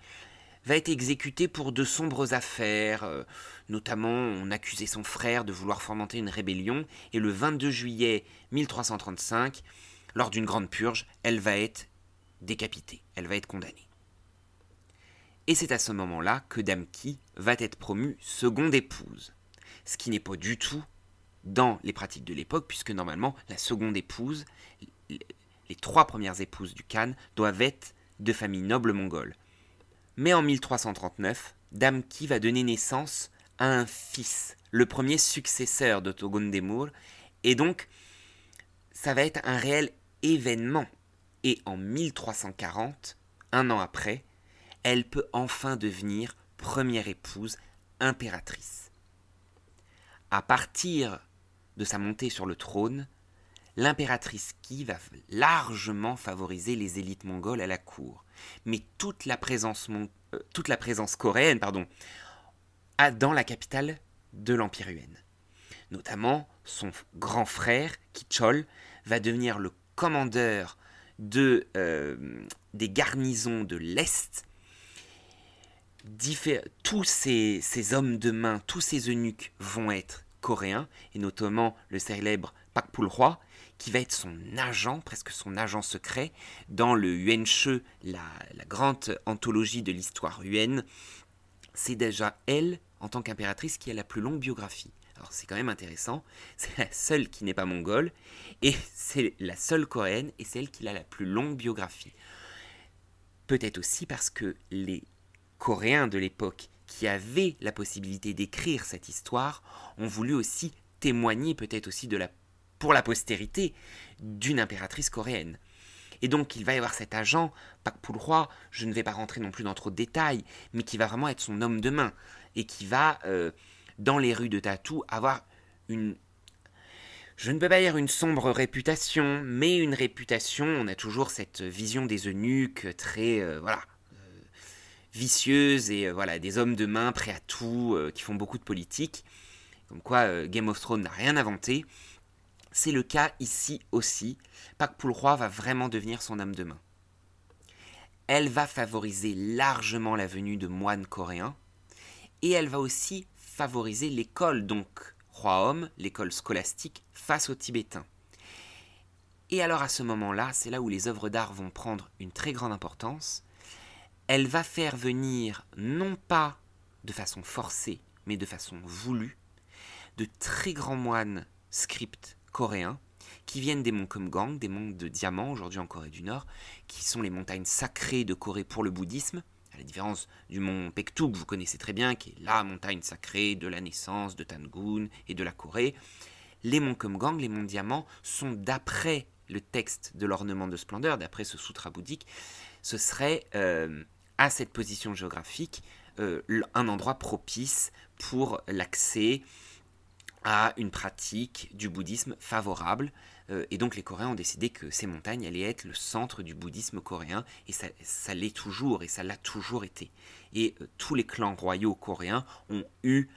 va être exécutée pour de sombres affaires. Euh, notamment, on accusait son frère de vouloir fomenter une rébellion, et le 22 juillet 1335, lors d'une grande purge, elle va être décapitée, elle va être condamnée. Et c'est à ce moment-là que Damki va être promue seconde épouse, ce qui n'est pas du tout dans les pratiques de l'époque, puisque normalement la seconde épouse, les trois premières épouses du Khan, doivent être de famille noble mongole. Mais en 1339, Damki va donner naissance à un fils, le premier successeur de Demur, et donc ça va être un réel événement. Et en 1340, un an après, elle peut enfin devenir première épouse impératrice. À partir de sa montée sur le trône, l'impératrice Qi va largement favoriser les élites mongoles à la cour. Mais toute la présence, euh, coréenne pardon, a dans la capitale de l'Empire Yuan. Notamment, son grand frère, Kichol, va devenir le commandeur de, euh, des garnisons de l'Est. Tous ces, hommes de main, tous ces eunuques vont être coréens, et notamment le célèbre Pakpulhwa, qui va être son agent, presque son agent secret, dans le Yuan la, la grande anthologie de l'histoire yuan. C'est déjà elle, en tant qu'impératrice, qui a la plus longue biographie. Alors c'est quand même intéressant, c'est la seule qui n'est pas mongole, et c'est la seule coréenne, et c'est elle qui a la plus longue biographie. Peut-être aussi parce que les Coréens de l'époque qui avaient la possibilité d'écrire cette histoire ont voulu aussi témoigner peut-être aussi pour la postérité d'une impératrice coréenne. Et donc il va y avoir cet agent, Pak Roi, je ne vais pas rentrer non plus dans trop de détails, mais qui va vraiment être son homme de main, et qui va, euh, dans les rues de Tatou, avoir une... Je ne peux pas dire une sombre réputation, mais une réputation, on a toujours cette vision des eunuques très... Euh, voilà euh, vicieuse et voilà des hommes de main prêts à tout, qui font beaucoup de politique. Comme quoi Game of Thrones n'a rien inventé. C'est le cas ici aussi. Pak Roi va vraiment devenir son âme de main. Elle va favoriser largement la venue de moines coréens et elle va aussi favoriser l'école, donc Roi-Homme, l'école scolastique, face aux Tibétains. Et alors à ce moment-là, c'est là où les œuvres d'art vont prendre une très grande importance. Elle va faire venir, non pas de façon forcée, mais de façon voulue, de très grands moines scripts coréens qui viennent des monts Kumgang, des monts de diamants aujourd'hui en Corée du Nord, qui sont les montagnes sacrées de Corée pour le bouddhisme, à la différence du mont Pektu que vous connaissez très bien, qui est la montagne sacrée de la naissance de Tangun et de la Corée. Les monts Kumgang, les monts diamants, sont d'après le texte de l'ornement de splendeur, d'après ce sutra bouddhique, ce serait euh, à cette position géographique euh, un endroit propice pour l'accès à une pratique du bouddhisme favorable. Euh, et donc les Coréens ont décidé que ces montagnes allaient être le centre du bouddhisme coréen, et ça, l'est toujours, et ça l'a toujours été. Et euh, tous les clans royaux coréens ont eu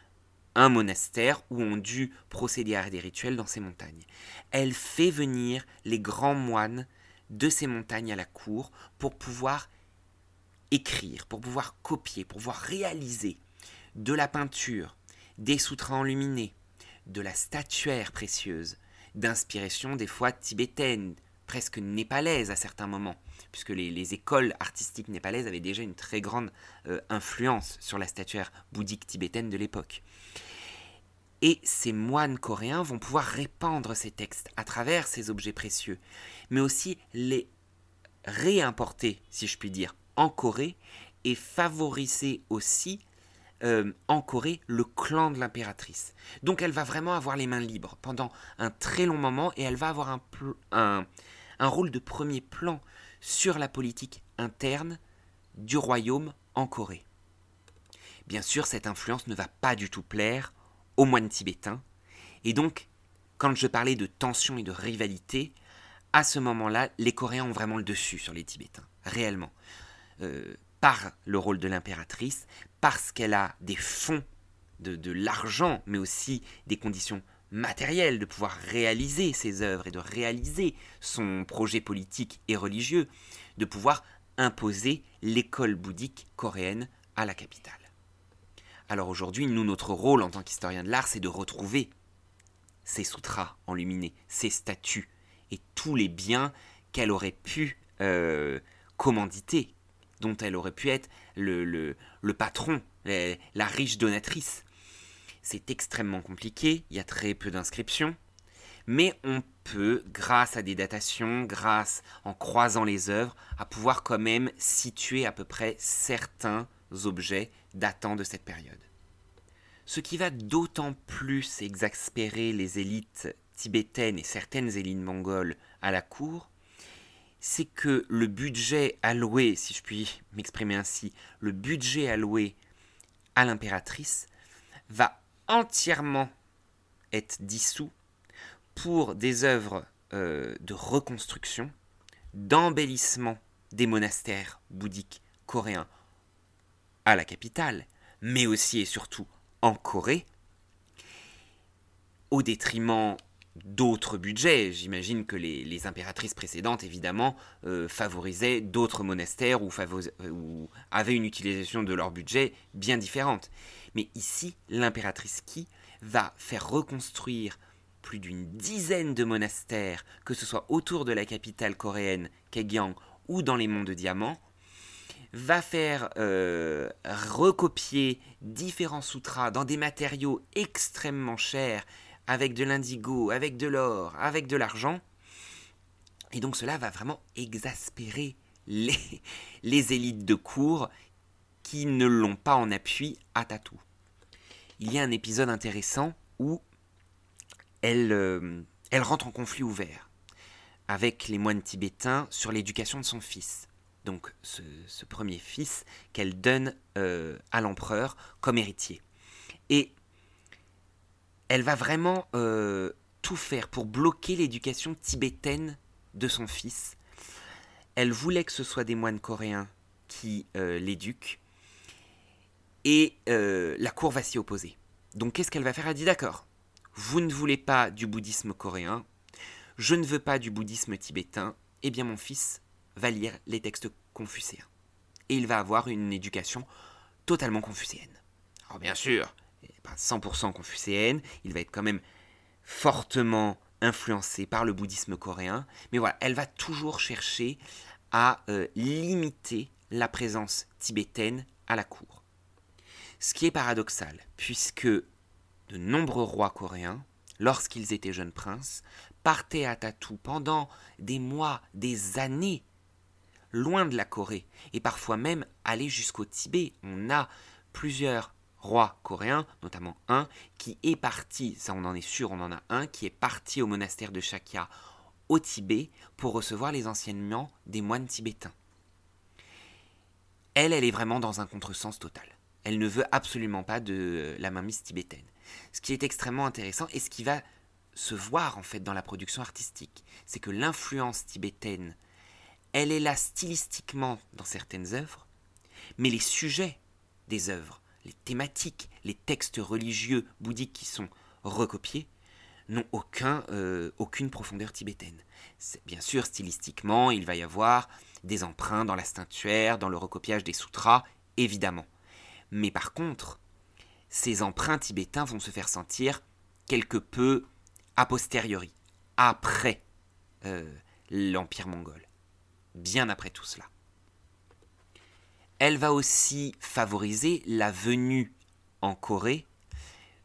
un monastère où ont dû procéder à des rituels dans ces montagnes. Elle fait venir les grands moines de ces montagnes à la cour pour pouvoir écrire, pour pouvoir copier, pour pouvoir réaliser de la peinture, des sutras enluminés, de la statuaire précieuse, d'inspiration des fois tibétaine, presque népalaise à certains moments, puisque les, écoles artistiques népalaises avaient déjà une très grande euh, influence sur la statuaire bouddhique tibétaine de l'époque. Et ces moines coréens vont pouvoir répandre ces textes à travers ces objets précieux, mais aussi les réimporter, si je puis dire, en Corée et favoriser aussi euh, en Corée le clan de l'impératrice. Donc elle va vraiment avoir les mains libres pendant un très long moment et elle va avoir un, rôle de premier plan sur la politique interne du royaume en Corée. Bien sûr, cette influence ne va pas du tout plaire aux moines tibétains, et donc, quand je parlais de tension et de rivalité, à ce moment-là, les Coréens ont vraiment le dessus sur les Tibétains, réellement. Euh, par le rôle de l'impératrice, parce qu'elle a des fonds, de, l'argent, mais aussi des conditions matérielles de pouvoir réaliser ses œuvres et de réaliser son projet politique et religieux, de pouvoir imposer l'école bouddhique coréenne à la capitale. Alors aujourd'hui, nous, notre rôle en tant qu'historien de l'art, c'est de retrouver ces sutras enluminés, ces statues et tous les biens qu'elle aurait pu euh, commanditer, dont elle aurait pu être le, le, patron, la riche donatrice. C'est extrêmement compliqué, il y a très peu d'inscriptions, mais on peut, grâce à des datations, grâce en croisant les œuvres, à pouvoir quand même situer à peu près certains objets datant de cette période. Ce qui va d'autant plus exaspérer les élites tibétaines et certaines élites mongoles à la cour, c'est que le budget alloué, si je puis m'exprimer ainsi, le budget alloué à l'impératrice va entièrement être dissous pour des œuvres euh, de reconstruction, d'embellissement des monastères bouddhiques coréens à la capitale, mais aussi et surtout en Corée, au détriment d'autres budgets. J'imagine que les, impératrices précédentes, évidemment, euh, favorisaient d'autres monastères ou, avaient une utilisation de leur budget bien différente. Mais ici, l'impératrice Qi va faire reconstruire plus d'une dizaine de monastères, que ce soit autour de la capitale coréenne, Kaegyang, ou dans les monts de diamants, va faire euh, recopier différents sutras dans des matériaux extrêmement chers avec de l'indigo, avec de l'or, avec de l'argent. Et donc cela va vraiment exaspérer les, élites de cour qui ne l'ont pas en appui à Tatou. Il y a un épisode intéressant où elle, euh, elle rentre en conflit ouvert avec les moines tibétains sur l'éducation de son fils. Donc ce, premier fils qu'elle donne euh, à l'empereur comme héritier. Et elle va vraiment euh, tout faire pour bloquer l'éducation tibétaine de son fils. Elle voulait que ce soit des moines coréens qui euh, l'éduquent. Et euh, la cour va s'y opposer. Donc qu'est-ce qu'elle va faire? Elle dit d'accord, vous ne voulez pas du bouddhisme coréen, je ne veux pas du bouddhisme tibétain, eh bien mon fils va lire les textes confucéens. Et il va avoir une éducation totalement confucéenne. Alors bien sûr, pas 100% confucéenne, il va être quand même fortement influencé par le bouddhisme coréen, mais voilà, elle va toujours chercher à euh, limiter la présence tibétaine à la cour. Ce qui est paradoxal, puisque de nombreux rois coréens, lorsqu'ils étaient jeunes princes, partaient à Tatou pendant des mois, des années, loin de la Corée, et parfois même aller jusqu'au Tibet. On a plusieurs roi coréen, notamment un, qui est parti, ça on en est sûr, on en a un, qui est parti au monastère de Shakya au Tibet pour recevoir les enseignements des moines tibétains. Elle, elle est vraiment dans un contresens total. Elle ne veut absolument pas de la mainmise tibétaine. Ce qui est extrêmement intéressant et ce qui va se voir en fait dans la production artistique, c'est que l'influence tibétaine, elle est là stylistiquement dans certaines œuvres, mais les sujets des œuvres, les thématiques, les textes religieux bouddhiques qui sont recopiés, n'ont euh, aucune profondeur tibétaine. Bien sûr, stylistiquement, il va y avoir des emprunts dans la statuaire, dans le recopiage des sutras, évidemment. Mais par contre, ces emprunts tibétains vont se faire sentir quelque peu a posteriori, après euh, l'Empire mongol, bien après tout cela. Elle va aussi favoriser la venue en Corée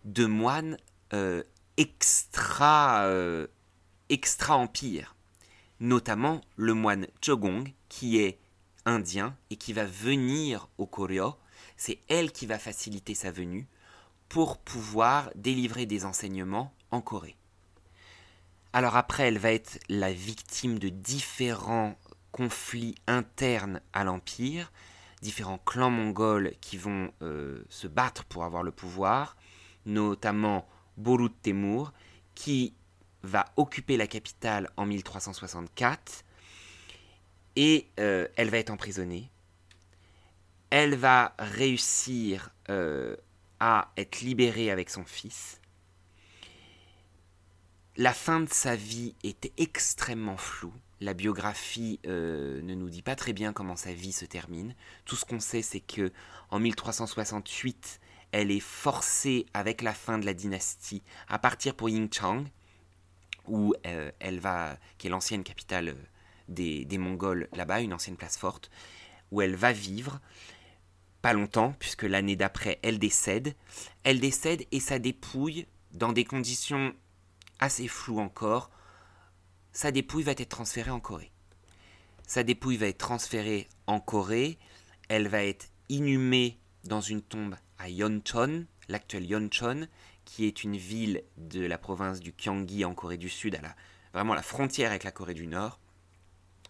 de moines euh, extra, euh, notamment le moine Chogong qui est indien et qui va venir au Koryo. C'est elle qui va faciliter sa venue pour pouvoir délivrer des enseignements en Corée. Alors après, elle va être la victime de différents conflits internes à l'Empire, différents clans mongols qui vont euh, se battre pour avoir le pouvoir, notamment Borut Temur, qui va occuper la capitale en 1364, et euh, elle va être emprisonnée. Elle va réussir euh, à être libérée avec son fils. La fin de sa vie était extrêmement floue. La biographie euh, ne nous dit pas très bien comment sa vie se termine. Tout ce qu'on sait, c'est que en 1368, elle est forcée, avec la fin de la dynastie, à partir pour Yingchang, où euh, elle va, qui est l'ancienne capitale euh, des, des Mongols là-bas, une ancienne place forte, où elle va vivre. Pas longtemps, puisque l'année d'après, elle décède. Elle décède et sa dépouille, dans des conditions assez flou encore, sa dépouille va être transférée en Corée. Sa dépouille va être transférée en Corée, elle va être inhumée dans une tombe à Yeoncheon, l'actuel Yeoncheon, qui est une ville de la province du Gyeonggi en Corée du Sud, à la, vraiment la frontière avec la Corée du Nord.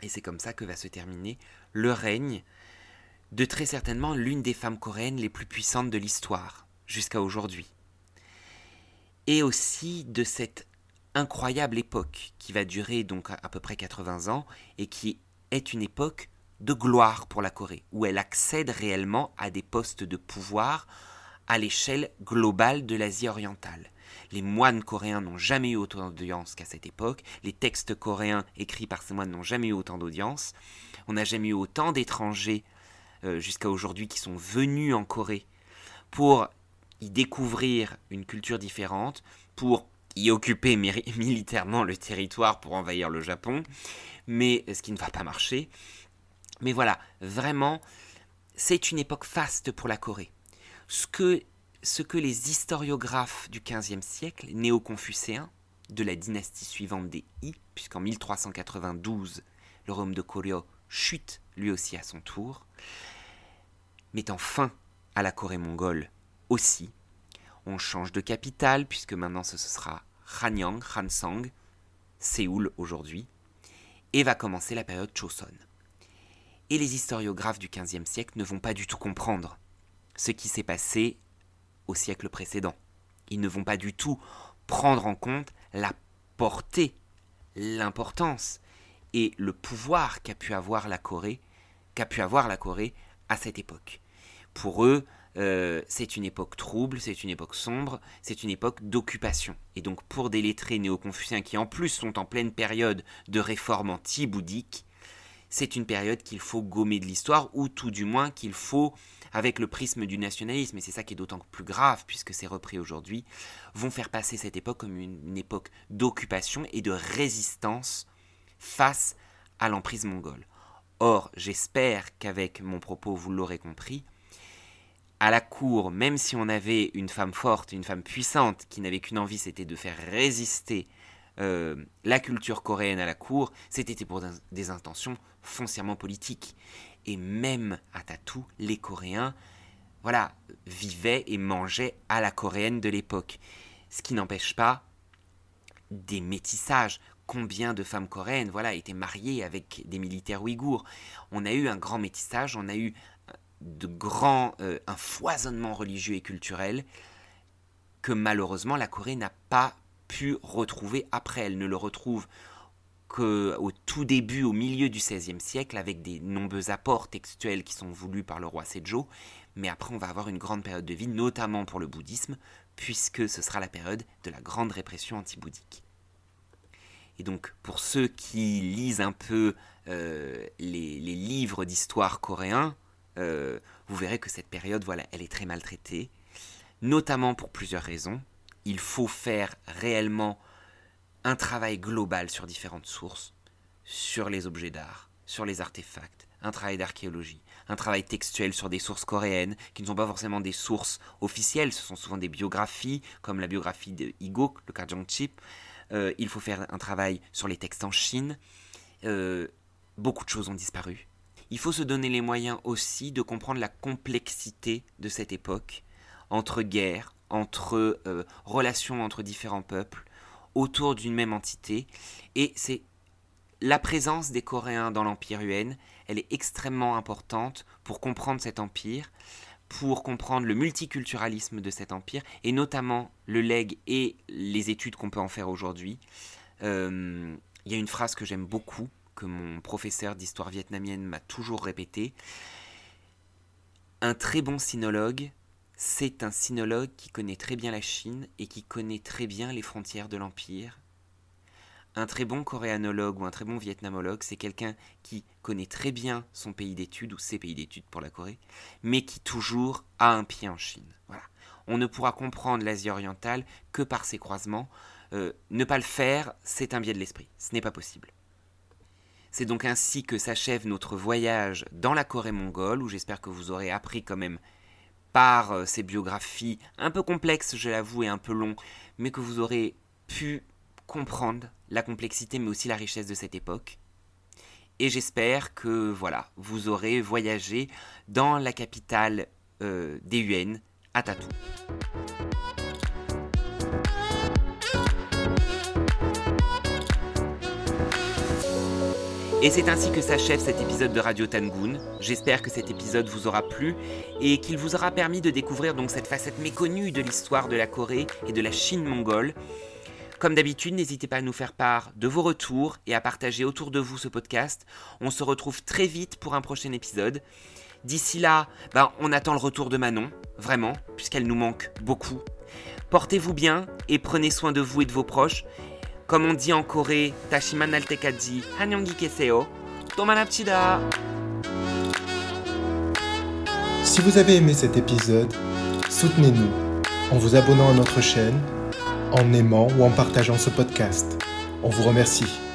Et c'est comme ça que va se terminer le règne de très certainement l'une des femmes coréennes les plus puissantes de l'histoire, jusqu'à aujourd'hui. Et aussi de cette incroyable époque qui va durer donc à, peu près 80 ans et qui est une époque de gloire pour la Corée, où elle accède réellement à des postes de pouvoir à l'échelle globale de l'Asie orientale. Les moines coréens n'ont jamais eu autant d'audience qu'à cette époque, les textes coréens écrits par ces moines n'ont jamais eu autant d'audience, on n'a jamais eu autant d'étrangers euh, jusqu'à aujourd'hui qui sont venus en Corée pour y découvrir une culture différente, pour y occuper militairement le territoire pour envahir le Japon, mais ce qui ne va pas marcher. Mais voilà, vraiment, c'est une époque faste pour la Corée. Ce que, les historiographes du XVe siècle, néo-confucéens, de la dynastie suivante des Yi, puisqu'en 1392, le royaume de Koryo chute lui aussi à son tour, mettant fin à la Corée mongole aussi, on change de capitale, puisque maintenant ce sera Hanyang, Hansang, Séoul aujourd'hui, et va commencer la période Choson. Et les historiographes du XVe siècle ne vont pas du tout comprendre ce qui s'est passé au siècle précédent. Ils ne vont pas du tout prendre en compte la portée, l'importance et le pouvoir qu'a pu avoir la Corée, qu'a pu avoir la Corée à cette époque. Pour eux, euh, c'est une époque trouble, c'est une époque sombre, c'est une époque d'occupation. Et donc pour des lettrés néo-confuciens qui en plus sont en pleine période de réforme anti-bouddhique, c'est une période qu'il faut gommer de l'histoire, ou tout du moins qu'il faut, avec le prisme du nationalisme, et c'est ça qui est d'autant plus grave puisque c'est repris aujourd'hui, vont faire passer cette époque comme une époque d'occupation et de résistance face à l'emprise mongole. Or, j'espère qu'avec mon propos, vous l'aurez compris, à la cour, même si on avait une femme forte, une femme puissante, qui n'avait qu'une envie, c'était de faire résister euh, la culture coréenne à la cour, c'était pour des intentions foncièrement politiques. Et même à Tatou, les Coréens, voilà, vivaient et mangeaient à la coréenne de l'époque. Ce qui n'empêche pas des métissages. Combien de femmes coréennes, voilà, étaient mariées avec des militaires ouïghours On a eu un grand métissage, on a eu de grands, euh, un foisonnement religieux et culturel que malheureusement la Corée n'a pas pu retrouver après. Elle ne le retrouve qu'au tout début, au milieu du XVIe siècle, avec des nombreux apports textuels qui sont voulus par le roi Sejo. Mais après, on va avoir une grande période de vie, notamment pour le bouddhisme, puisque ce sera la période de la grande répression anti-bouddhique. Et donc, pour ceux qui lisent un peu euh, les, livres d'histoire coréens, euh, vous verrez que cette période, voilà, elle est très maltraitée, notamment pour plusieurs raisons. Il faut faire réellement un travail global sur différentes sources, sur les objets d'art, sur les artefacts, un travail d'archéologie, un travail textuel sur des sources coréennes, qui ne sont pas forcément des sources officielles, ce sont souvent des biographies, comme la biographie de Igok, le Kajang Chip. Euh, il faut faire un travail sur les textes en Chine. Euh, beaucoup de choses ont disparu. Il faut se donner les moyens aussi de comprendre la complexité de cette époque, entre guerres, entre euh, relations entre différents peuples, autour d'une même entité. Et c'est la présence des Coréens dans l'Empire UN, elle est extrêmement importante pour comprendre cet empire, pour comprendre le multiculturalisme de cet empire, et notamment le leg et les études qu'on peut en faire aujourd'hui. Euh, il y a une phrase que j'aime beaucoup, que mon professeur d'histoire vietnamienne m'a toujours répétée. Un très bon sinologue c'est un sinologue qui connaît très bien la Chine et qui connaît très bien les frontières de l'Empire. Un très bon coréanologue ou un très bon vietnamologue, c'est quelqu'un qui connaît très bien son pays d'études ou ses pays d'études pour la Corée, mais qui toujours a un pied en Chine. Voilà. On ne pourra comprendre l'Asie orientale que par ses croisements. Euh, ne pas le faire, c'est un biais de l'esprit. Ce n'est pas possible. C'est donc ainsi que s'achève notre voyage dans la Corée mongole, où j'espère que vous aurez appris quand même par euh, ces biographies un peu complexes, je l'avoue, et un peu longs, mais que vous aurez pu comprendre la complexité mais aussi la richesse de cette époque. Et j'espère que voilà, vous aurez voyagé dans la capitale euh, des UN, à Tatou. Et c'est ainsi que s'achève cet épisode de Radio Tangoon. J'espère que cet épisode vous aura plu et qu'il vous aura permis de découvrir donc cette facette méconnue de l'histoire de la Corée et de la Chine mongole. Comme d'habitude, n'hésitez pas à nous faire part de vos retours et à partager autour de vous ce podcast. On se retrouve très vite pour un prochain épisode. D'ici là, ben, on attend le retour de Manon, vraiment, puisqu'elle nous manque beaucoup. Portez-vous bien et prenez soin de vous et de vos proches. Comme on dit en Corée, Tashiman Altekaji, Hanyongi Keseo, Tomanapchida Si vous avez aimé cet épisode, soutenez-nous en vous abonnant à notre chaîne, en aimant ou en partageant ce podcast. On vous remercie.